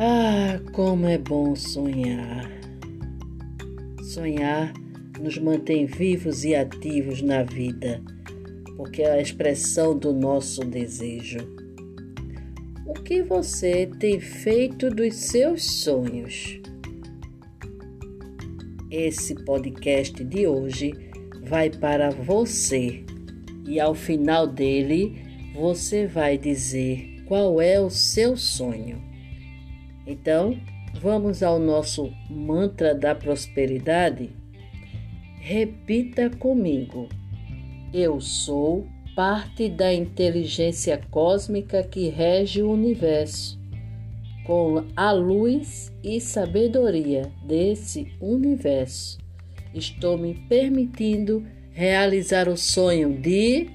Ah, como é bom sonhar! Sonhar nos mantém vivos e ativos na vida, porque é a expressão do nosso desejo. O que você tem feito dos seus sonhos? Esse podcast de hoje vai para você e ao final dele você vai dizer qual é o seu sonho. Então, vamos ao nosso mantra da prosperidade? Repita comigo. Eu sou parte da inteligência cósmica que rege o universo. Com a luz e sabedoria desse universo, estou me permitindo realizar o sonho de